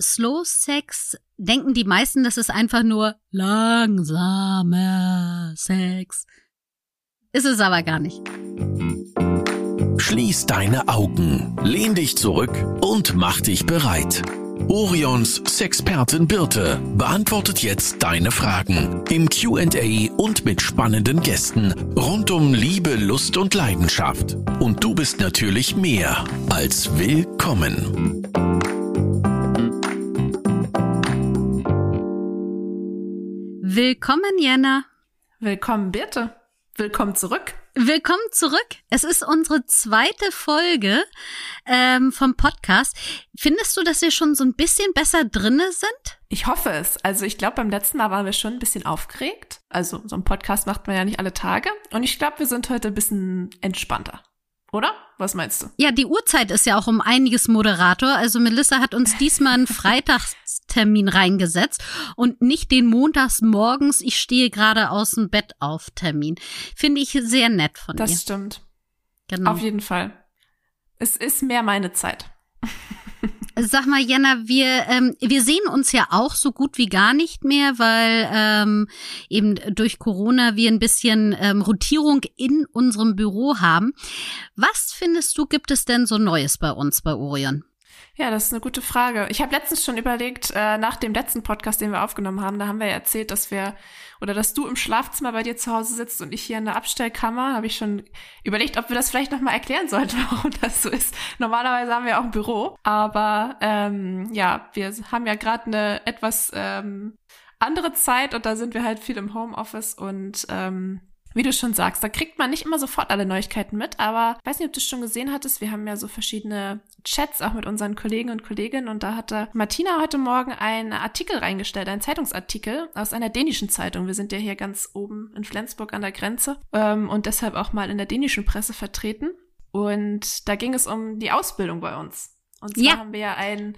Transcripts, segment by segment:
Slow Sex denken die meisten, das ist einfach nur langsamer Sex. Ist es aber gar nicht. Schließ deine Augen, lehn dich zurück und mach dich bereit. Orions Sexpertin Birte beantwortet jetzt deine Fragen im QA und mit spannenden Gästen rund um Liebe, Lust und Leidenschaft. Und du bist natürlich mehr als willkommen. Willkommen, Jenna. Willkommen, Birte. Willkommen zurück. Willkommen zurück. Es ist unsere zweite Folge ähm, vom Podcast. Findest du, dass wir schon so ein bisschen besser drinne sind? Ich hoffe es. Also ich glaube, beim letzten Mal waren wir schon ein bisschen aufgeregt. Also so ein Podcast macht man ja nicht alle Tage. Und ich glaube, wir sind heute ein bisschen entspannter. Oder? Was meinst du? Ja, die Uhrzeit ist ja auch um einiges Moderator. Also Melissa hat uns diesmal einen Freitagstermin reingesetzt und nicht den montags morgens, ich stehe gerade aus dem Bett auf Termin. Finde ich sehr nett von das ihr. Das stimmt. Genau. Auf jeden Fall. Es ist mehr meine Zeit. Sag mal, Jenna, wir, ähm, wir sehen uns ja auch so gut wie gar nicht mehr, weil ähm, eben durch Corona wir ein bisschen ähm, Rotierung in unserem Büro haben. Was findest du, gibt es denn so Neues bei uns bei Orion? Ja, das ist eine gute Frage. Ich habe letztens schon überlegt, äh, nach dem letzten Podcast, den wir aufgenommen haben, da haben wir ja erzählt, dass wir oder dass du im Schlafzimmer bei dir zu Hause sitzt und ich hier in der Abstellkammer, habe ich schon überlegt, ob wir das vielleicht nochmal erklären sollten, warum das so ist. Normalerweise haben wir auch ein Büro, aber ähm, ja, wir haben ja gerade eine etwas ähm, andere Zeit und da sind wir halt viel im Homeoffice und ähm, wie du schon sagst, da kriegt man nicht immer sofort alle Neuigkeiten mit, aber ich weiß nicht, ob du es schon gesehen hattest, wir haben ja so verschiedene Chats auch mit unseren Kollegen und Kolleginnen und da hatte Martina heute Morgen einen Artikel reingestellt, einen Zeitungsartikel aus einer dänischen Zeitung. Wir sind ja hier ganz oben in Flensburg an der Grenze ähm, und deshalb auch mal in der dänischen Presse vertreten. Und da ging es um die Ausbildung bei uns. Und zwar ja. haben wir ja einen,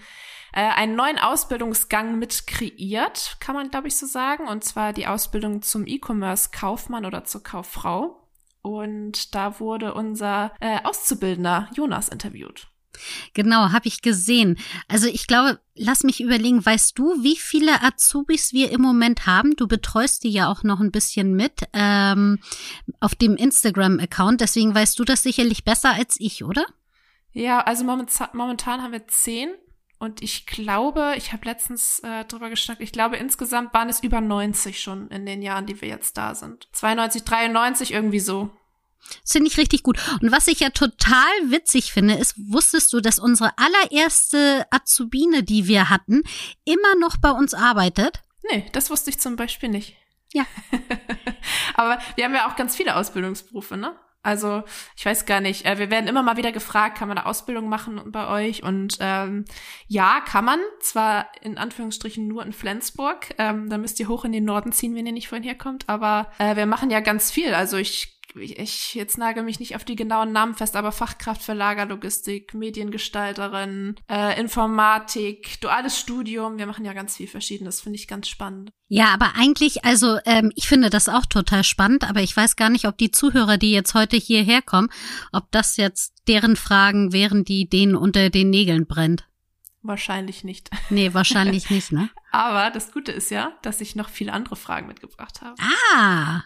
äh, einen neuen Ausbildungsgang mit kreiert, kann man, glaube ich, so sagen. Und zwar die Ausbildung zum E-Commerce-Kaufmann oder zur Kauffrau. Und da wurde unser äh, Auszubildender Jonas interviewt. Genau, habe ich gesehen. Also ich glaube, lass mich überlegen, weißt du, wie viele Azubis wir im Moment haben? Du betreust die ja auch noch ein bisschen mit ähm, auf dem Instagram-Account, deswegen weißt du das sicherlich besser als ich, oder? Ja, also momentan, momentan haben wir zehn und ich glaube, ich habe letztens äh, drüber geschnackt, ich glaube insgesamt waren es über 90 schon in den Jahren, die wir jetzt da sind. 92, 93, irgendwie so. Das finde ich richtig gut. Und was ich ja total witzig finde, ist, wusstest du, dass unsere allererste Azubine, die wir hatten, immer noch bei uns arbeitet? Nee, das wusste ich zum Beispiel nicht. Ja. Aber wir haben ja auch ganz viele Ausbildungsberufe, ne? Also ich weiß gar nicht. Äh, wir werden immer mal wieder gefragt, kann man eine Ausbildung machen bei euch? Und ähm, ja, kann man. Zwar in Anführungsstrichen nur in Flensburg. Ähm, da müsst ihr hoch in den Norden ziehen, wenn ihr nicht vorhin herkommt. Aber äh, wir machen ja ganz viel. Also ich ich jetzt nagel mich nicht auf die genauen Namen fest, aber Fachkraft für Lagerlogistik, Mediengestalterin, äh, Informatik, duales Studium. Wir machen ja ganz viel Verschiedenes, finde ich ganz spannend. Ja, aber eigentlich, also ähm, ich finde das auch total spannend, aber ich weiß gar nicht, ob die Zuhörer, die jetzt heute hierher kommen, ob das jetzt deren Fragen wären, die denen unter den Nägeln brennt. Wahrscheinlich nicht. Nee, wahrscheinlich nicht, ne? Aber das Gute ist ja, dass ich noch viele andere Fragen mitgebracht habe. Ah,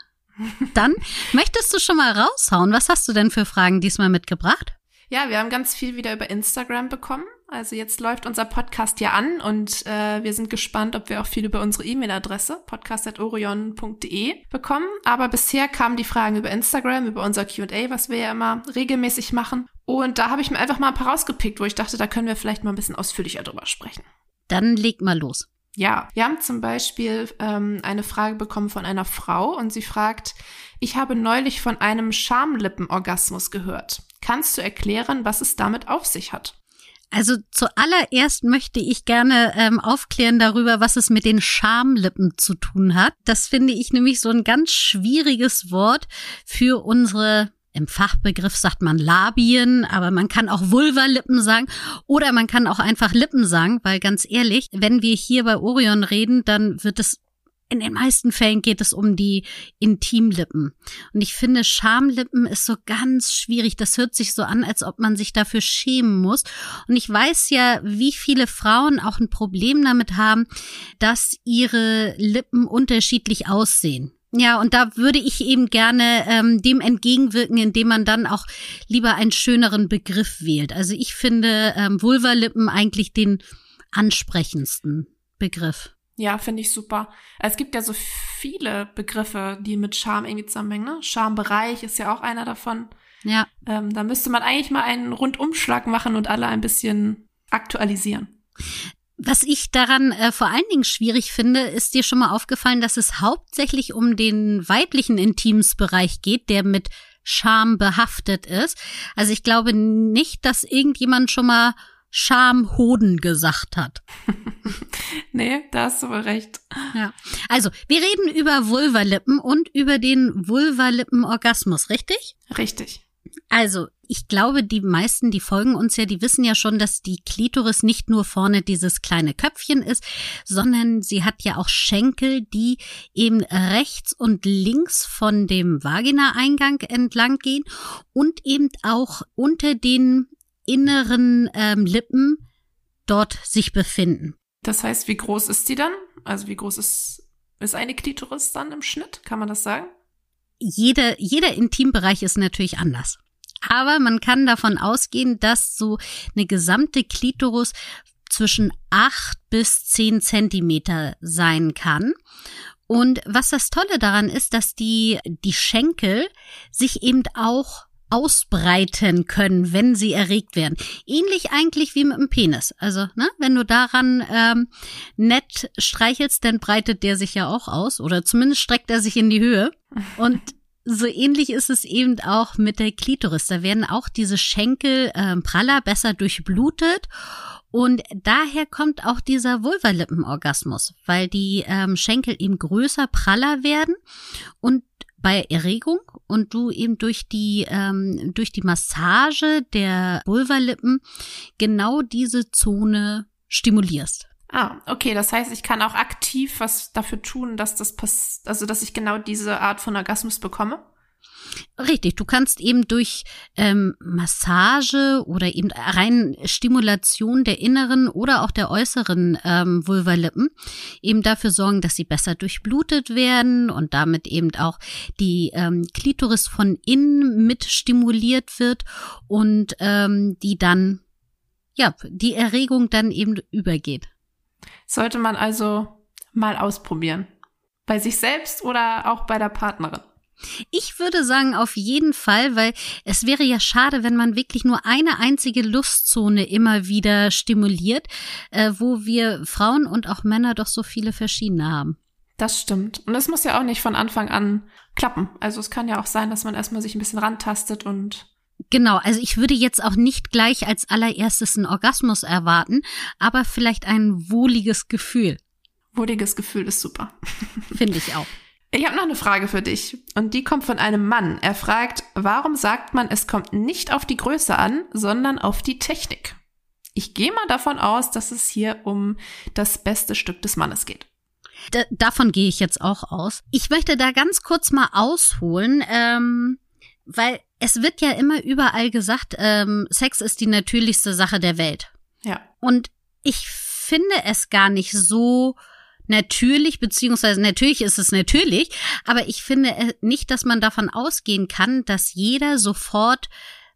dann möchtest du schon mal raushauen. Was hast du denn für Fragen diesmal mitgebracht? Ja, wir haben ganz viel wieder über Instagram bekommen. Also jetzt läuft unser Podcast ja an und äh, wir sind gespannt, ob wir auch viel über unsere E-Mail-Adresse podcast.orion.de bekommen. Aber bisher kamen die Fragen über Instagram, über unser Q&A, was wir ja immer regelmäßig machen. Und da habe ich mir einfach mal ein paar rausgepickt, wo ich dachte, da können wir vielleicht mal ein bisschen ausführlicher drüber sprechen. Dann leg mal los. Ja, wir haben zum Beispiel ähm, eine Frage bekommen von einer Frau und sie fragt, ich habe neulich von einem Schamlippenorgasmus gehört. Kannst du erklären, was es damit auf sich hat? Also zuallererst möchte ich gerne ähm, aufklären darüber, was es mit den Schamlippen zu tun hat. Das finde ich nämlich so ein ganz schwieriges Wort für unsere im Fachbegriff sagt man Labien, aber man kann auch Vulvalippen sagen oder man kann auch einfach Lippen sagen, weil ganz ehrlich, wenn wir hier bei Orion reden, dann wird es in den meisten Fällen geht es um die Intimlippen. Und ich finde, Schamlippen ist so ganz schwierig. Das hört sich so an, als ob man sich dafür schämen muss. Und ich weiß ja, wie viele Frauen auch ein Problem damit haben, dass ihre Lippen unterschiedlich aussehen. Ja, und da würde ich eben gerne ähm, dem entgegenwirken, indem man dann auch lieber einen schöneren Begriff wählt. Also ich finde ähm, Vulvalippen eigentlich den ansprechendsten Begriff. Ja, finde ich super. Es gibt ja so viele Begriffe, die mit Charme irgendwie zusammenhängen. Ne? Charmebereich ist ja auch einer davon. Ja. Ähm, da müsste man eigentlich mal einen Rundumschlag machen und alle ein bisschen aktualisieren. Was ich daran äh, vor allen Dingen schwierig finde, ist dir schon mal aufgefallen, dass es hauptsächlich um den weiblichen Intimsbereich geht, der mit Scham behaftet ist. Also ich glaube nicht, dass irgendjemand schon mal Schamhoden gesagt hat. nee, da hast du wohl recht. Ja. Also, wir reden über Vulvalippen und über den Vulvalippen-Orgasmus, richtig? Richtig. Also, ich glaube, die meisten, die folgen uns ja, die wissen ja schon, dass die Klitoris nicht nur vorne dieses kleine Köpfchen ist, sondern sie hat ja auch Schenkel, die eben rechts und links von dem Vagina-Eingang entlang gehen und eben auch unter den inneren ähm, Lippen dort sich befinden. Das heißt, wie groß ist die dann? Also wie groß ist, ist eine Klitoris dann im Schnitt? Kann man das sagen? Jeder, jeder Intimbereich ist natürlich anders. Aber man kann davon ausgehen, dass so eine gesamte Klitoris zwischen acht bis zehn Zentimeter sein kann. Und was das Tolle daran ist, dass die, die Schenkel sich eben auch ausbreiten können, wenn sie erregt werden. Ähnlich eigentlich wie mit dem Penis. Also, ne, wenn du daran ähm, nett streichelst, dann breitet der sich ja auch aus oder zumindest streckt er sich in die Höhe. Und so ähnlich ist es eben auch mit der Klitoris. Da werden auch diese Schenkel äh, praller besser durchblutet. Und daher kommt auch dieser Vulvalippenorgasmus, weil die ähm, Schenkel eben größer, praller werden und bei Erregung und du eben durch die ähm, durch die Massage der Vulvalippen genau diese Zone stimulierst. Ah, okay, das heißt, ich kann auch aktiv was dafür tun, dass das pass also dass ich genau diese Art von Orgasmus bekomme. Richtig, du kannst eben durch ähm, Massage oder eben rein Stimulation der inneren oder auch der äußeren ähm, Vulvalippen eben dafür sorgen, dass sie besser durchblutet werden und damit eben auch die ähm, Klitoris von innen mit stimuliert wird und ähm, die dann, ja, die Erregung dann eben übergeht. Sollte man also mal ausprobieren. Bei sich selbst oder auch bei der Partnerin? Ich würde sagen, auf jeden Fall, weil es wäre ja schade, wenn man wirklich nur eine einzige Lustzone immer wieder stimuliert, äh, wo wir Frauen und auch Männer doch so viele verschiedene haben. Das stimmt. Und es muss ja auch nicht von Anfang an klappen. Also es kann ja auch sein, dass man erstmal sich ein bisschen rantastet und Genau, also ich würde jetzt auch nicht gleich als allererstes einen Orgasmus erwarten, aber vielleicht ein wohliges Gefühl. Wohliges Gefühl ist super. Finde ich auch. Ich habe noch eine Frage für dich und die kommt von einem Mann. Er fragt, warum sagt man, es kommt nicht auf die Größe an, sondern auf die Technik? Ich gehe mal davon aus, dass es hier um das beste Stück des Mannes geht. D davon gehe ich jetzt auch aus. Ich möchte da ganz kurz mal ausholen, ähm, weil es wird ja immer überall gesagt, ähm, Sex ist die natürlichste Sache der Welt. Ja. Und ich finde es gar nicht so natürlich, beziehungsweise natürlich ist es natürlich, aber ich finde äh, nicht, dass man davon ausgehen kann, dass jeder sofort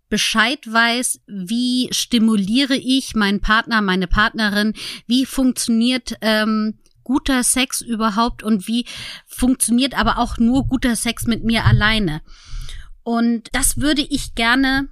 Bescheid weiß, wie stimuliere ich meinen Partner, meine Partnerin, wie funktioniert ähm, guter Sex überhaupt und wie funktioniert aber auch nur guter Sex mit mir alleine. Und das würde ich gerne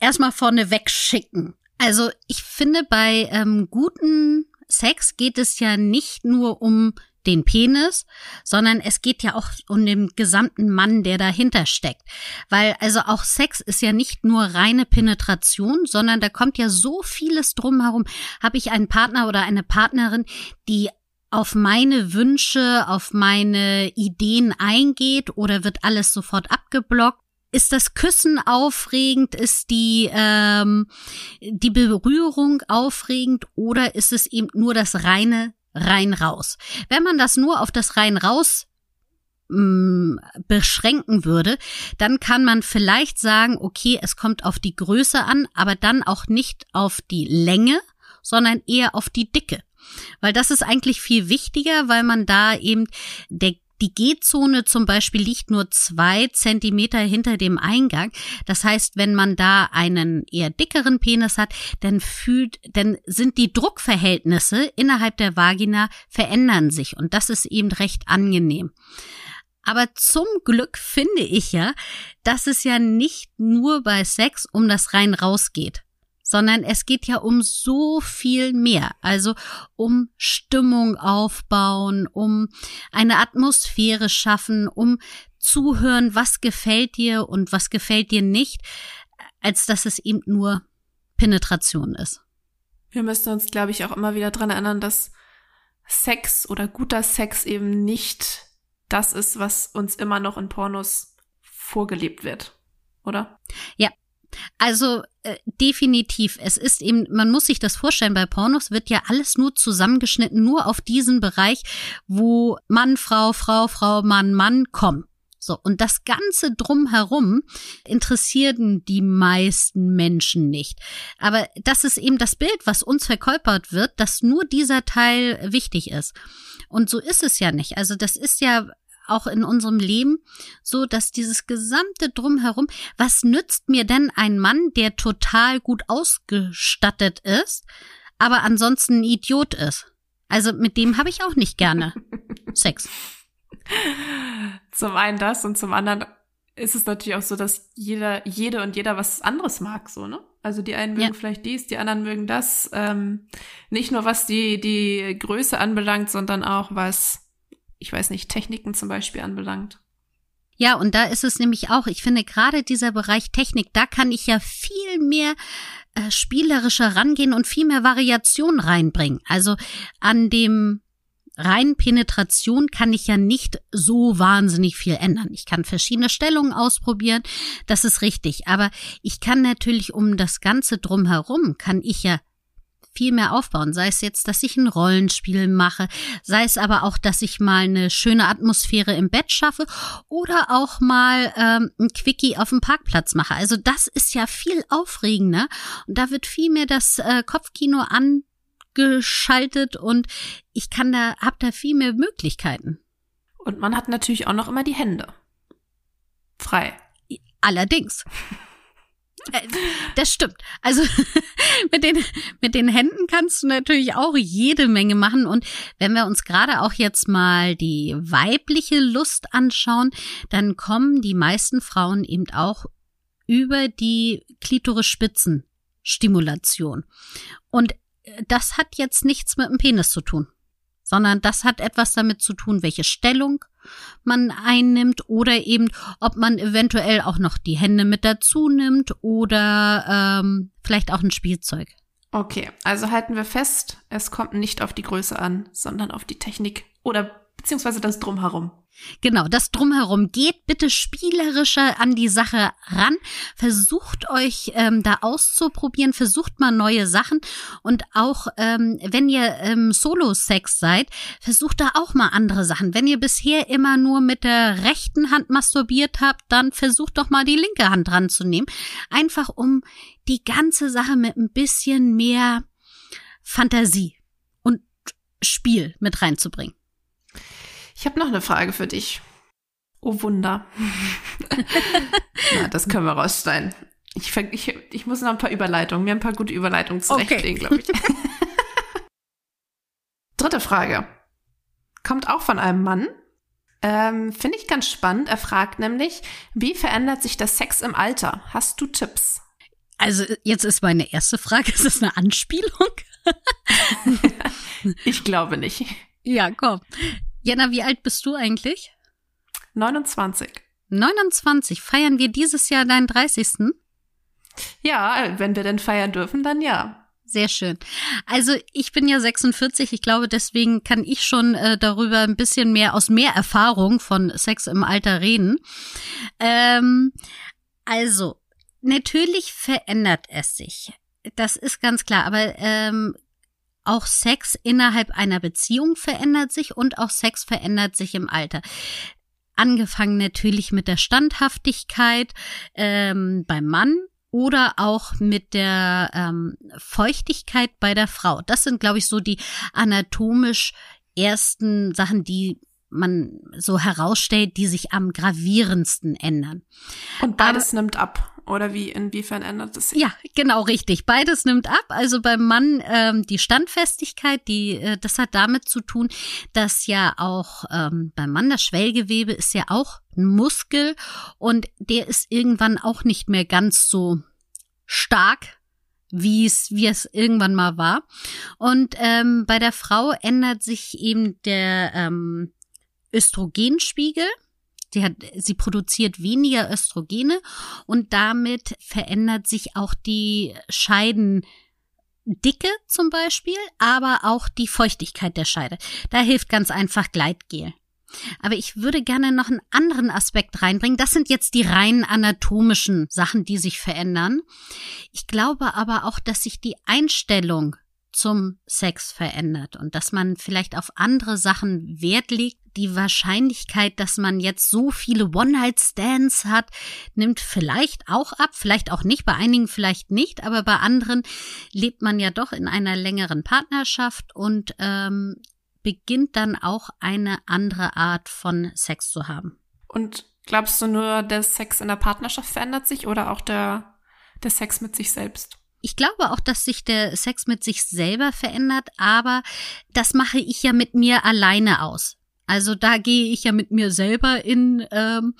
erstmal vorne wegschicken. Also ich finde bei ähm, guten Sex geht es ja nicht nur um den Penis, sondern es geht ja auch um den gesamten Mann, der dahinter steckt. Weil also auch Sex ist ja nicht nur reine Penetration, sondern da kommt ja so vieles drumherum. Habe ich einen Partner oder eine Partnerin, die auf meine Wünsche, auf meine Ideen eingeht oder wird alles sofort abgeblockt? Ist das Küssen aufregend? Ist die, ähm, die Berührung aufregend? Oder ist es eben nur das reine rein raus. Wenn man das nur auf das rein raus mm, beschränken würde, dann kann man vielleicht sagen, okay, es kommt auf die Größe an, aber dann auch nicht auf die Länge, sondern eher auf die Dicke. Weil das ist eigentlich viel wichtiger, weil man da eben der die G-Zone zum Beispiel liegt nur zwei Zentimeter hinter dem Eingang. Das heißt, wenn man da einen eher dickeren Penis hat, dann fühlt, dann sind die Druckverhältnisse innerhalb der Vagina verändern sich und das ist eben recht angenehm. Aber zum Glück finde ich ja, dass es ja nicht nur bei Sex um das rein raus geht sondern es geht ja um so viel mehr. Also um Stimmung aufbauen, um eine Atmosphäre schaffen, um zuhören, was gefällt dir und was gefällt dir nicht, als dass es eben nur Penetration ist. Wir müssen uns, glaube ich, auch immer wieder dran erinnern, dass Sex oder guter Sex eben nicht das ist, was uns immer noch in Pornos vorgelebt wird, oder? Ja, also äh, definitiv. Es ist eben, man muss sich das vorstellen, bei Pornos wird ja alles nur zusammengeschnitten, nur auf diesen Bereich, wo Mann, Frau, Frau, Frau, Mann, Mann kommen. So, und das Ganze drumherum interessierten die meisten Menschen nicht. Aber das ist eben das Bild, was uns verkörpert wird, dass nur dieser Teil wichtig ist. Und so ist es ja nicht. Also das ist ja auch in unserem Leben so, dass dieses gesamte Drumherum, was nützt mir denn ein Mann, der total gut ausgestattet ist, aber ansonsten ein Idiot ist? Also mit dem habe ich auch nicht gerne Sex. Zum einen das und zum anderen ist es natürlich auch so, dass jeder, jede und jeder was anderes mag, so, ne? Also die einen mögen ja. vielleicht dies, die anderen mögen das. Ähm, nicht nur was die, die Größe anbelangt, sondern auch was ich weiß nicht, Techniken zum Beispiel anbelangt. Ja, und da ist es nämlich auch, ich finde gerade dieser Bereich Technik, da kann ich ja viel mehr äh, spielerischer rangehen und viel mehr Variation reinbringen. Also an dem rein Penetration kann ich ja nicht so wahnsinnig viel ändern. Ich kann verschiedene Stellungen ausprobieren, das ist richtig. Aber ich kann natürlich um das Ganze drumherum, kann ich ja viel mehr aufbauen. Sei es jetzt, dass ich ein Rollenspiel mache, sei es aber auch, dass ich mal eine schöne Atmosphäre im Bett schaffe oder auch mal ähm, ein Quickie auf dem Parkplatz mache. Also das ist ja viel aufregender und da wird viel mehr das äh, Kopfkino angeschaltet und ich kann da, hab da viel mehr Möglichkeiten. Und man hat natürlich auch noch immer die Hände frei. Allerdings. Äh, das stimmt. Also mit den, mit den Händen kannst du natürlich auch jede Menge machen. Und wenn wir uns gerade auch jetzt mal die weibliche Lust anschauen, dann kommen die meisten Frauen eben auch über die Klitoris-Spitzen-Stimulation. Und äh, das hat jetzt nichts mit dem Penis zu tun, sondern das hat etwas damit zu tun, welche Stellung man einnimmt oder eben, ob man eventuell auch noch die Hände mit dazu nimmt oder ähm, vielleicht auch ein Spielzeug. Okay, also halten wir fest, es kommt nicht auf die Größe an, sondern auf die Technik oder beziehungsweise das Drumherum. Genau, das drumherum. Geht bitte spielerischer an die Sache ran. Versucht euch ähm, da auszuprobieren, versucht mal neue Sachen. Und auch ähm, wenn ihr ähm, Solo-Sex seid, versucht da auch mal andere Sachen. Wenn ihr bisher immer nur mit der rechten Hand masturbiert habt, dann versucht doch mal die linke Hand dran zu nehmen. Einfach um die ganze Sache mit ein bisschen mehr Fantasie und Spiel mit reinzubringen. Ich habe noch eine Frage für dich. Oh Wunder. Na, das können wir raussteigen. Ich, ich, ich muss noch ein paar Überleitungen, mir ein paar gute Überleitungen zurechtlegen, okay. glaube ich. Dritte Frage. Kommt auch von einem Mann. Ähm, Finde ich ganz spannend. Er fragt nämlich, wie verändert sich der Sex im Alter? Hast du Tipps? Also jetzt ist meine erste Frage, ist das eine Anspielung? ich glaube nicht. Ja, komm. Jana, wie alt bist du eigentlich? 29. 29. Feiern wir dieses Jahr deinen 30. Ja, wenn wir denn feiern dürfen, dann ja. Sehr schön. Also ich bin ja 46. Ich glaube, deswegen kann ich schon äh, darüber ein bisschen mehr aus mehr Erfahrung von Sex im Alter reden. Ähm, also natürlich verändert es sich. Das ist ganz klar. Aber ähm, auch Sex innerhalb einer Beziehung verändert sich und auch Sex verändert sich im Alter. Angefangen natürlich mit der Standhaftigkeit ähm, beim Mann oder auch mit der ähm, Feuchtigkeit bei der Frau. Das sind, glaube ich, so die anatomisch ersten Sachen, die man so herausstellt, die sich am gravierendsten ändern. Und beides Aber, nimmt ab. Oder wie, inwiefern ändert es sich? Ja, genau richtig. Beides nimmt ab. Also beim Mann ähm, die Standfestigkeit, die, äh, das hat damit zu tun, dass ja auch ähm, beim Mann das Schwellgewebe ist ja auch ein Muskel und der ist irgendwann auch nicht mehr ganz so stark wie es, wie es irgendwann mal war. Und ähm, bei der Frau ändert sich eben der ähm, Östrogenspiegel. Sie, hat, sie produziert weniger Östrogene und damit verändert sich auch die Scheidendicke zum Beispiel, aber auch die Feuchtigkeit der Scheide. Da hilft ganz einfach Gleitgel. Aber ich würde gerne noch einen anderen Aspekt reinbringen. Das sind jetzt die rein anatomischen Sachen, die sich verändern. Ich glaube aber auch, dass sich die Einstellung zum Sex verändert und dass man vielleicht auf andere Sachen Wert legt. Die Wahrscheinlichkeit, dass man jetzt so viele One-Night-Stands hat, nimmt vielleicht auch ab, vielleicht auch nicht, bei einigen vielleicht nicht, aber bei anderen lebt man ja doch in einer längeren Partnerschaft und ähm, beginnt dann auch eine andere Art von Sex zu haben. Und glaubst du nur, der Sex in der Partnerschaft verändert sich oder auch der, der Sex mit sich selbst? Ich glaube auch, dass sich der Sex mit sich selber verändert, aber das mache ich ja mit mir alleine aus. Also da gehe ich ja mit mir selber in ähm,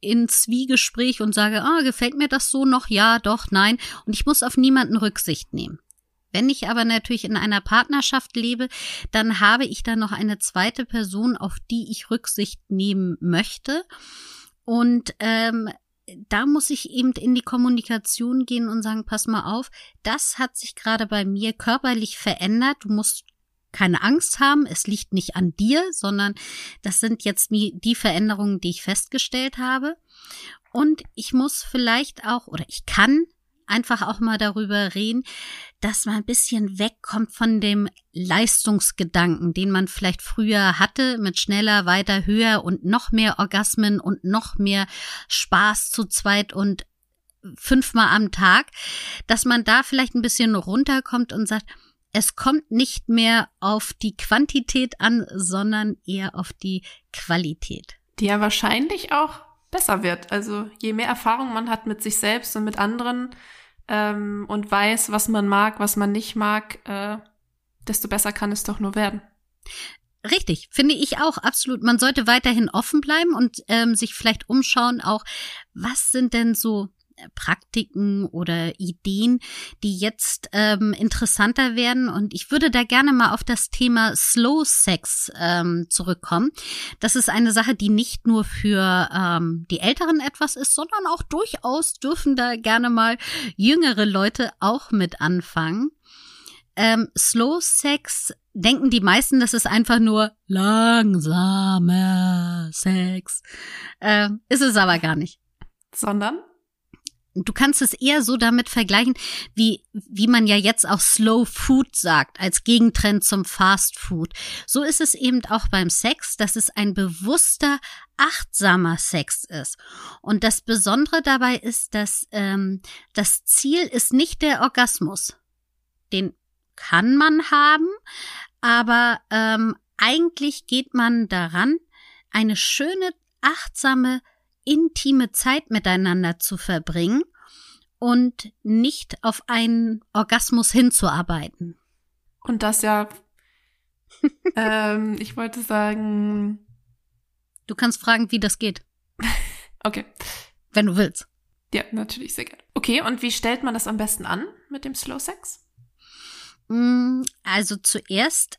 in Zwiegespräch und sage, ah, gefällt mir das so noch? Ja, doch, nein. Und ich muss auf niemanden Rücksicht nehmen. Wenn ich aber natürlich in einer Partnerschaft lebe, dann habe ich da noch eine zweite Person, auf die ich Rücksicht nehmen möchte. Und ähm, da muss ich eben in die Kommunikation gehen und sagen, pass mal auf, das hat sich gerade bei mir körperlich verändert. Du musst keine Angst haben, es liegt nicht an dir, sondern das sind jetzt die Veränderungen, die ich festgestellt habe. Und ich muss vielleicht auch, oder ich kann einfach auch mal darüber reden, dass man ein bisschen wegkommt von dem Leistungsgedanken, den man vielleicht früher hatte, mit schneller, weiter, höher und noch mehr Orgasmen und noch mehr Spaß zu zweit und fünfmal am Tag, dass man da vielleicht ein bisschen runterkommt und sagt, es kommt nicht mehr auf die Quantität an, sondern eher auf die Qualität. Die ja wahrscheinlich auch besser wird. Also je mehr Erfahrung man hat mit sich selbst und mit anderen, ähm, und weiß, was man mag, was man nicht mag, äh, desto besser kann es doch nur werden. Richtig, finde ich auch absolut. Man sollte weiterhin offen bleiben und ähm, sich vielleicht umschauen, auch was sind denn so Praktiken oder Ideen, die jetzt ähm, interessanter werden. Und ich würde da gerne mal auf das Thema Slow Sex ähm, zurückkommen. Das ist eine Sache, die nicht nur für ähm, die Älteren etwas ist, sondern auch durchaus dürfen da gerne mal jüngere Leute auch mit anfangen. Ähm, Slow Sex denken die meisten, das ist einfach nur langsamer Sex. Äh, ist es aber gar nicht. Sondern? Du kannst es eher so damit vergleichen, wie, wie man ja jetzt auch Slow Food sagt, als Gegentrend zum Fast Food. So ist es eben auch beim Sex, dass es ein bewusster, achtsamer Sex ist. Und das Besondere dabei ist, dass ähm, das Ziel ist nicht der Orgasmus. Den kann man haben, aber ähm, eigentlich geht man daran, eine schöne, achtsame intime Zeit miteinander zu verbringen und nicht auf einen Orgasmus hinzuarbeiten. Und das ja, ähm, ich wollte sagen. Du kannst fragen, wie das geht. okay. Wenn du willst. Ja, natürlich, sehr gerne. Okay, und wie stellt man das am besten an mit dem Slow Sex? Mm, also zuerst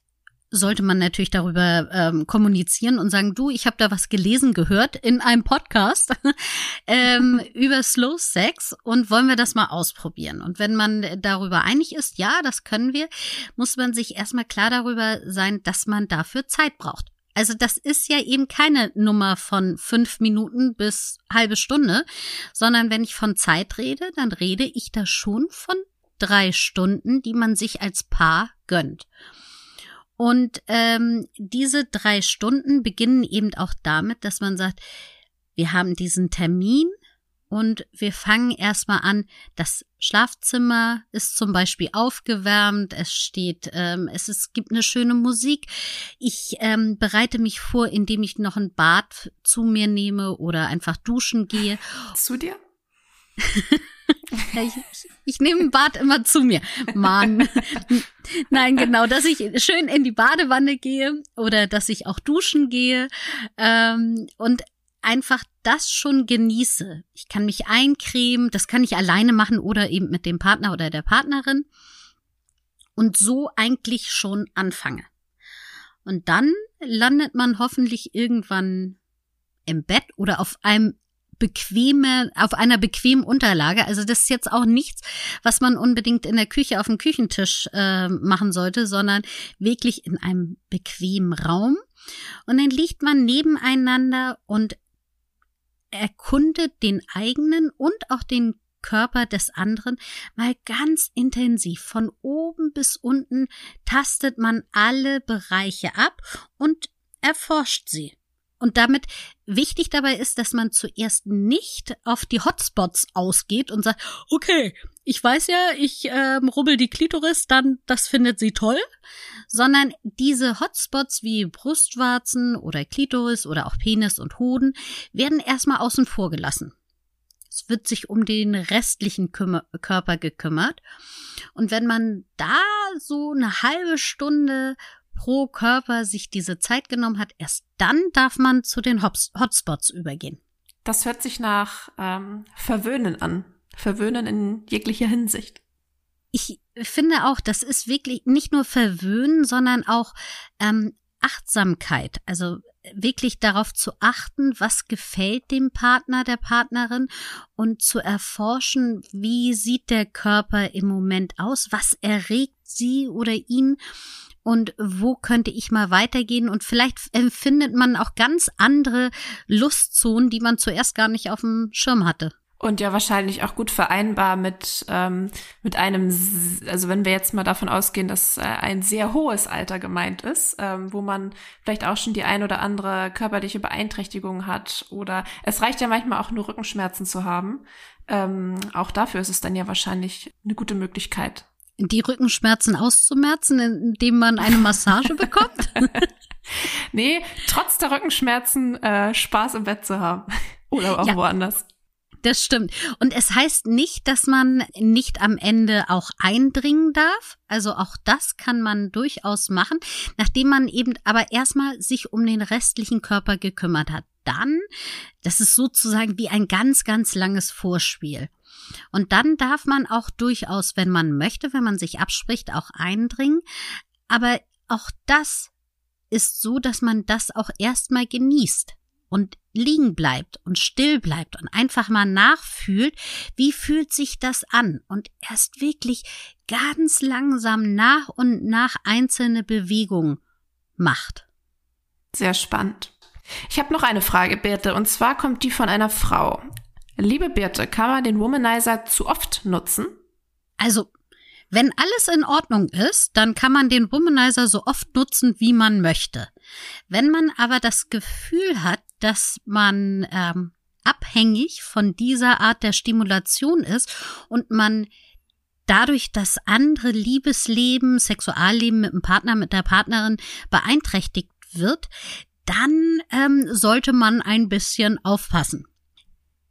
sollte man natürlich darüber ähm, kommunizieren und sagen, du, ich habe da was gelesen, gehört in einem Podcast ähm, über Slow Sex und wollen wir das mal ausprobieren. Und wenn man darüber einig ist, ja, das können wir, muss man sich erstmal klar darüber sein, dass man dafür Zeit braucht. Also das ist ja eben keine Nummer von fünf Minuten bis halbe Stunde, sondern wenn ich von Zeit rede, dann rede ich da schon von drei Stunden, die man sich als Paar gönnt. Und ähm, diese drei Stunden beginnen eben auch damit, dass man sagt, wir haben diesen Termin und wir fangen erstmal an. Das Schlafzimmer ist zum Beispiel aufgewärmt, es steht, ähm, es ist, gibt eine schöne Musik. Ich ähm, bereite mich vor, indem ich noch ein Bad zu mir nehme oder einfach duschen gehe. Zu dir? ich, ich nehme ein Bad immer zu mir. Mann. Nein, genau, dass ich schön in die Badewanne gehe oder dass ich auch duschen gehe. Ähm, und einfach das schon genieße. Ich kann mich eincremen, das kann ich alleine machen oder eben mit dem Partner oder der Partnerin und so eigentlich schon anfange. Und dann landet man hoffentlich irgendwann im Bett oder auf einem bequeme, auf einer bequemen Unterlage. Also das ist jetzt auch nichts, was man unbedingt in der Küche auf dem Küchentisch äh, machen sollte, sondern wirklich in einem bequemen Raum. Und dann liegt man nebeneinander und erkundet den eigenen und auch den Körper des anderen mal ganz intensiv. Von oben bis unten tastet man alle Bereiche ab und erforscht sie. Und damit wichtig dabei ist, dass man zuerst nicht auf die Hotspots ausgeht und sagt, okay, ich weiß ja, ich ähm, rubbel die Klitoris, dann das findet sie toll, sondern diese Hotspots wie Brustwarzen oder Klitoris oder auch Penis und Hoden werden erstmal außen vor gelassen. Es wird sich um den restlichen Körper gekümmert. Und wenn man da so eine halbe Stunde pro Körper sich diese Zeit genommen hat, erst dann darf man zu den Hotspots übergehen. Das hört sich nach ähm, Verwöhnen an. Verwöhnen in jeglicher Hinsicht. Ich finde auch, das ist wirklich nicht nur Verwöhnen, sondern auch ähm, Achtsamkeit. Also wirklich darauf zu achten, was gefällt dem Partner, der Partnerin und zu erforschen, wie sieht der Körper im Moment aus, was erregt sie oder ihn und wo könnte ich mal weitergehen und vielleicht empfindet man auch ganz andere Lustzonen, die man zuerst gar nicht auf dem Schirm hatte. Und ja, wahrscheinlich auch gut vereinbar mit, ähm, mit einem, also wenn wir jetzt mal davon ausgehen, dass äh, ein sehr hohes Alter gemeint ist, ähm, wo man vielleicht auch schon die ein oder andere körperliche Beeinträchtigung hat oder es reicht ja manchmal auch nur Rückenschmerzen zu haben. Ähm, auch dafür ist es dann ja wahrscheinlich eine gute Möglichkeit, die Rückenschmerzen auszumerzen, indem man eine Massage bekommt? nee, trotz der Rückenschmerzen äh, Spaß im Bett zu haben. Oder auch ja. woanders. Das stimmt. Und es heißt nicht, dass man nicht am Ende auch eindringen darf. Also auch das kann man durchaus machen, nachdem man eben aber erstmal sich um den restlichen Körper gekümmert hat. Dann, das ist sozusagen wie ein ganz, ganz langes Vorspiel. Und dann darf man auch durchaus, wenn man möchte, wenn man sich abspricht, auch eindringen. Aber auch das ist so, dass man das auch erstmal genießt und liegen bleibt und still bleibt und einfach mal nachfühlt, wie fühlt sich das an und erst wirklich ganz langsam nach und nach einzelne Bewegungen macht. Sehr spannend. Ich habe noch eine Frage, Birte, und zwar kommt die von einer Frau. Liebe Birte, kann man den Womanizer zu oft nutzen? Also, wenn alles in Ordnung ist, dann kann man den Womanizer so oft nutzen, wie man möchte. Wenn man aber das Gefühl hat, dass man ähm, abhängig von dieser Art der Stimulation ist und man dadurch das andere Liebesleben, Sexualleben mit dem Partner, mit der Partnerin beeinträchtigt wird, dann ähm, sollte man ein bisschen aufpassen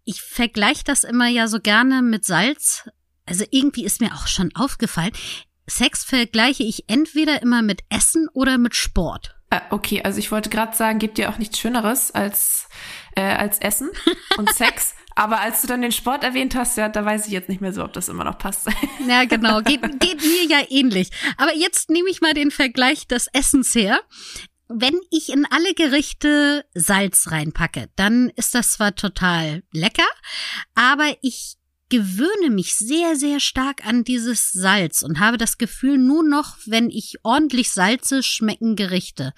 ich vergleiche das immer ja so gerne mit Salz. Also irgendwie ist mir auch schon aufgefallen, Sex vergleiche ich entweder immer mit Essen oder mit Sport. Äh, okay, also ich wollte gerade sagen, gibt dir auch nichts Schöneres als, äh, als Essen und Sex. Aber als du dann den Sport erwähnt hast, ja, da weiß ich jetzt nicht mehr so, ob das immer noch passt. Ja, genau. Geht, geht mir ja ähnlich. Aber jetzt nehme ich mal den Vergleich des Essens her wenn ich in alle Gerichte Salz reinpacke, dann ist das zwar total lecker, aber ich gewöhne mich sehr, sehr stark an dieses Salz und habe das Gefühl, nur noch, wenn ich ordentlich salze, schmecken Gerichte.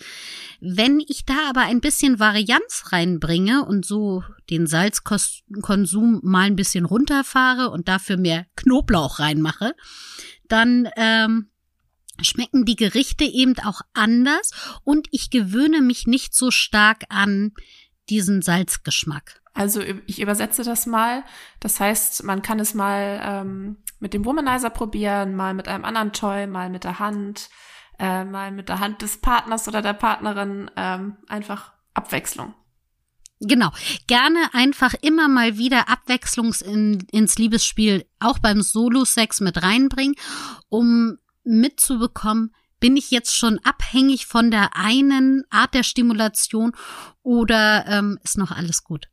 Wenn ich da aber ein bisschen Varianz reinbringe und so den Salzkonsum mal ein bisschen runterfahre und dafür mehr Knoblauch reinmache, dann ähm, schmecken die Gerichte eben auch anders und ich gewöhne mich nicht so stark an diesen Salzgeschmack. Also ich übersetze das mal. Das heißt, man kann es mal ähm, mit dem Womanizer probieren, mal mit einem anderen Toy, mal mit der Hand, äh, mal mit der Hand des Partners oder der Partnerin. Ähm, einfach Abwechslung. Genau. Gerne einfach immer mal wieder Abwechslung in, ins Liebesspiel auch beim Solo-Sex mit reinbringen, um mitzubekommen, bin ich jetzt schon abhängig von der einen Art der Stimulation oder ähm, ist noch alles gut?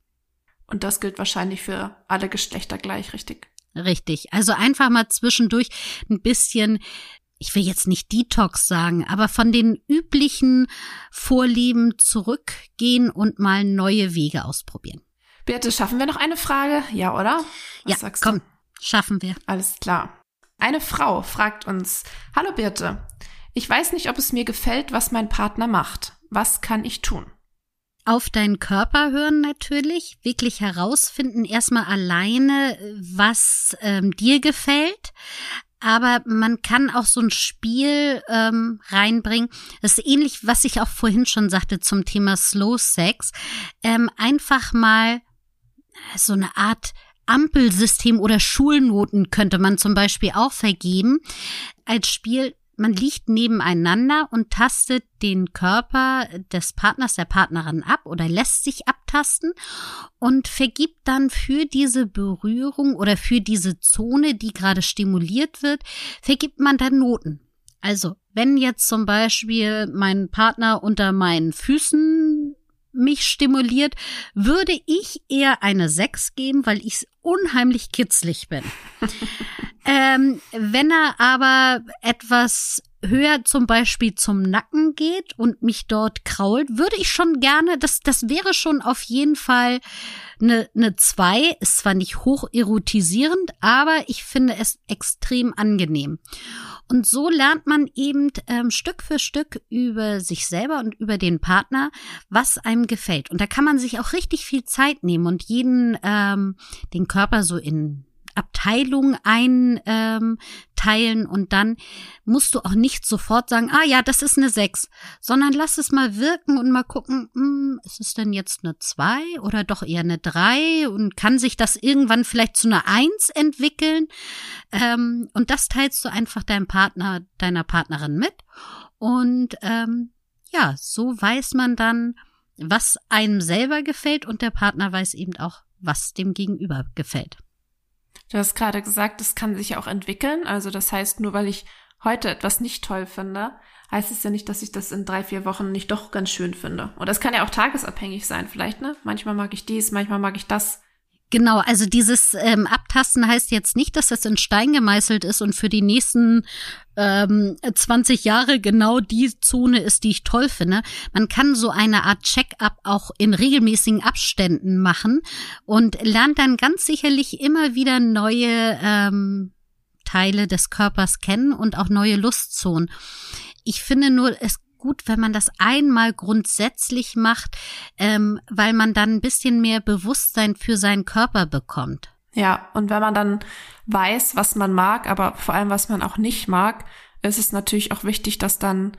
Und das gilt wahrscheinlich für alle Geschlechter gleich, richtig? Richtig. Also einfach mal zwischendurch ein bisschen ich will jetzt nicht Detox sagen, aber von den üblichen Vorlieben zurückgehen und mal neue Wege ausprobieren. Birte, schaffen wir noch eine Frage? Ja, oder? Was ja, komm, schaffen wir. Alles klar. Eine Frau fragt uns, Hallo Birte, ich weiß nicht, ob es mir gefällt, was mein Partner macht. Was kann ich tun? Auf deinen Körper hören natürlich, wirklich herausfinden, erstmal alleine, was ähm, dir gefällt. Aber man kann auch so ein Spiel ähm, reinbringen. Das ist ähnlich, was ich auch vorhin schon sagte zum Thema Slow Sex. Ähm, einfach mal so eine Art Ampelsystem oder Schulnoten könnte man zum Beispiel auch vergeben. Als Spiel, man liegt nebeneinander und tastet den Körper des Partners, der Partnerin ab oder lässt sich abtasten und vergibt dann für diese Berührung oder für diese Zone, die gerade stimuliert wird, vergibt man dann Noten. Also, wenn jetzt zum Beispiel mein Partner unter meinen Füßen mich stimuliert, würde ich eher eine 6 geben, weil ich unheimlich kitzlig bin. ähm, wenn er aber etwas höher zum Beispiel zum Nacken geht und mich dort krault, würde ich schon gerne, das, das wäre schon auf jeden Fall eine, eine zwei. Ist zwar nicht hoch erotisierend, aber ich finde es extrem angenehm. Und so lernt man eben ähm, Stück für Stück über sich selber und über den Partner, was einem gefällt. Und da kann man sich auch richtig viel Zeit nehmen und jeden ähm, den Körper so in Abteilung einteilen ähm, und dann musst du auch nicht sofort sagen, ah ja, das ist eine 6, sondern lass es mal wirken und mal gucken, hm, ist es denn jetzt eine 2 oder doch eher eine 3 und kann sich das irgendwann vielleicht zu einer 1 entwickeln? Ähm, und das teilst du einfach deinem Partner, deiner Partnerin mit und ähm, ja, so weiß man dann, was einem selber gefällt und der Partner weiß eben auch, was dem Gegenüber gefällt. Du hast gerade gesagt, es kann sich auch entwickeln. Also das heißt, nur weil ich heute etwas nicht toll finde, heißt es ja nicht, dass ich das in drei, vier Wochen nicht doch ganz schön finde. Und das kann ja auch tagesabhängig sein, vielleicht, ne? Manchmal mag ich dies, manchmal mag ich das. Genau, also dieses ähm, Abtasten heißt jetzt nicht, dass das in Stein gemeißelt ist und für die nächsten ähm, 20 Jahre genau die Zone ist, die ich toll finde. Man kann so eine Art Check-up auch in regelmäßigen Abständen machen und lernt dann ganz sicherlich immer wieder neue ähm, Teile des Körpers kennen und auch neue Lustzonen. Ich finde nur, es gut, wenn man das einmal grundsätzlich macht, ähm, weil man dann ein bisschen mehr Bewusstsein für seinen Körper bekommt. Ja, und wenn man dann weiß, was man mag, aber vor allem, was man auch nicht mag, ist es natürlich auch wichtig, das dann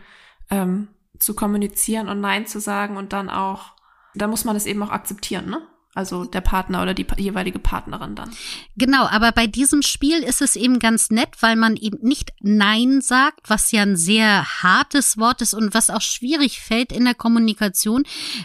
ähm, zu kommunizieren und Nein zu sagen und dann auch, da muss man es eben auch akzeptieren, ne? Also der Partner oder die jeweilige Partnerin dann. Genau, aber bei diesem Spiel ist es eben ganz nett, weil man eben nicht Nein sagt, was ja ein sehr hartes Wort ist und was auch schwierig fällt in der Kommunikation,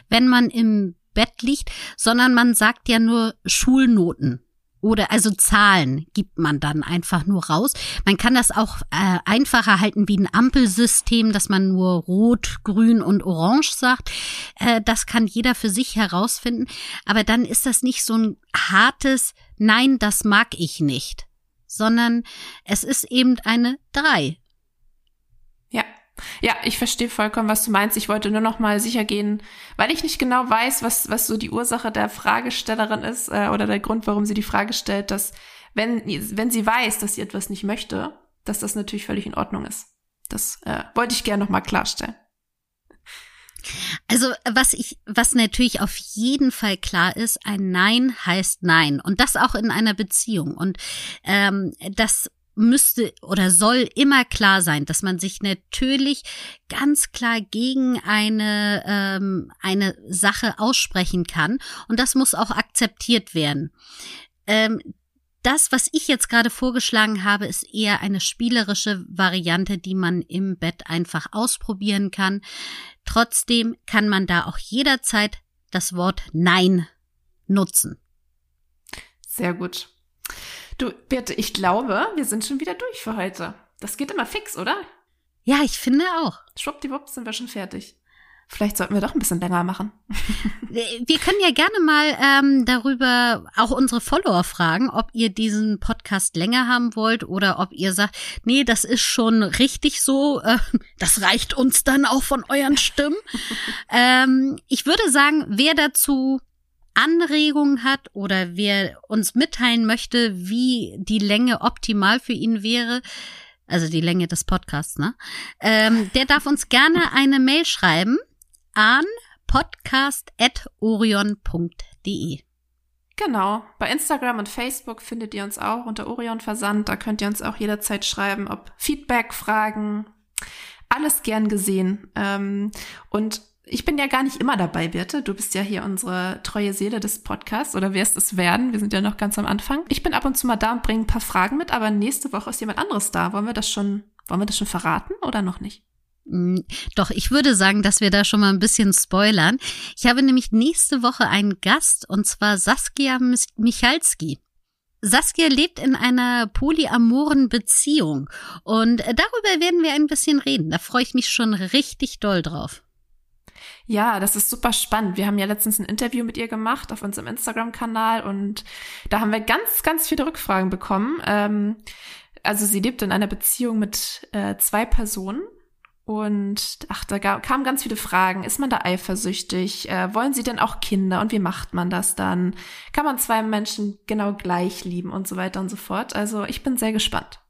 wenn man im Bett liegt, sondern man sagt ja nur Schulnoten. Oder also Zahlen gibt man dann einfach nur raus. Man kann das auch äh, einfacher halten wie ein Ampelsystem, dass man nur rot, grün und orange sagt. Äh, das kann jeder für sich herausfinden. Aber dann ist das nicht so ein hartes Nein, das mag ich nicht, sondern es ist eben eine drei. Ja, ich verstehe vollkommen, was du meinst. Ich wollte nur noch mal sicher gehen, weil ich nicht genau weiß, was, was so die Ursache der Fragestellerin ist äh, oder der Grund, warum sie die Frage stellt, dass wenn, wenn sie weiß, dass sie etwas nicht möchte, dass das natürlich völlig in Ordnung ist. Das äh, wollte ich gerne nochmal klarstellen. Also was ich, was natürlich auf jeden Fall klar ist, ein Nein heißt Nein und das auch in einer Beziehung und ähm, das müsste oder soll immer klar sein, dass man sich natürlich ganz klar gegen eine ähm, eine Sache aussprechen kann und das muss auch akzeptiert werden. Ähm, das, was ich jetzt gerade vorgeschlagen habe, ist eher eine spielerische Variante, die man im Bett einfach ausprobieren kann. Trotzdem kann man da auch jederzeit das Wort Nein nutzen. Sehr gut. Du, Birte, ich glaube, wir sind schon wieder durch für heute. Das geht immer fix, oder? Ja, ich finde auch. Schwuppdiwupp sind wir schon fertig. Vielleicht sollten wir doch ein bisschen länger machen. wir können ja gerne mal ähm, darüber auch unsere Follower fragen, ob ihr diesen Podcast länger haben wollt oder ob ihr sagt, nee, das ist schon richtig so, äh, das reicht uns dann auch von euren Stimmen. ähm, ich würde sagen, wer dazu Anregungen hat oder wer uns mitteilen möchte, wie die Länge optimal für ihn wäre, also die Länge des Podcasts, ne? Ähm, der darf uns gerne eine Mail schreiben an podcast.orion.de. Genau. Bei Instagram und Facebook findet ihr uns auch unter Orion Versand. Da könnt ihr uns auch jederzeit schreiben, ob Feedback, Fragen, alles gern gesehen. Ähm, und ich bin ja gar nicht immer dabei, Birte. Du bist ja hier unsere treue Seele des Podcasts oder wirst es werden. Wir sind ja noch ganz am Anfang. Ich bin ab und zu mal da und bringe ein paar Fragen mit, aber nächste Woche ist jemand anderes da. Wollen wir das schon, wollen wir das schon verraten oder noch nicht? Mm, doch, ich würde sagen, dass wir da schon mal ein bisschen spoilern. Ich habe nämlich nächste Woche einen Gast und zwar Saskia Michalski. Saskia lebt in einer polyamoren Beziehung und darüber werden wir ein bisschen reden. Da freue ich mich schon richtig doll drauf. Ja, das ist super spannend. Wir haben ja letztens ein Interview mit ihr gemacht auf unserem Instagram-Kanal und da haben wir ganz, ganz viele Rückfragen bekommen. Ähm, also sie lebt in einer Beziehung mit äh, zwei Personen und ach, da kamen ganz viele Fragen. Ist man da eifersüchtig? Äh, wollen sie denn auch Kinder? Und wie macht man das dann? Kann man zwei Menschen genau gleich lieben und so weiter und so fort? Also ich bin sehr gespannt.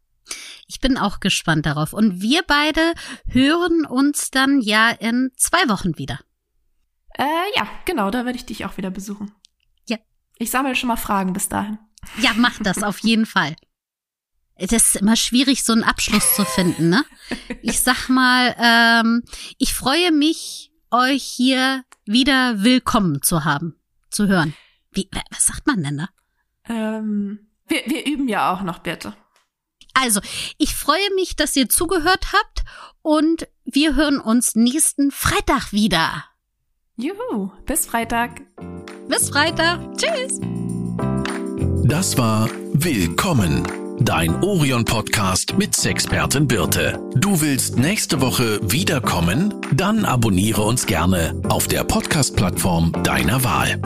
Ich bin auch gespannt darauf. Und wir beide hören uns dann ja in zwei Wochen wieder. Äh, ja, genau, da werde ich dich auch wieder besuchen. Ja. Ich sammle schon mal Fragen bis dahin. Ja, mach das auf jeden Fall. Das ist immer schwierig, so einen Abschluss zu finden, ne? Ich sag mal, ähm, ich freue mich, euch hier wieder willkommen zu haben, zu hören. Wie, was sagt man denn da? Ähm, wir, wir üben ja auch noch, bitte. Also, ich freue mich, dass ihr zugehört habt und wir hören uns nächsten Freitag wieder. Juhu, bis Freitag. Bis Freitag. Tschüss. Das war Willkommen Dein Orion-Podcast mit Sexpertin Birte. Du willst nächste Woche wiederkommen? Dann abonniere uns gerne auf der Podcast-Plattform deiner Wahl.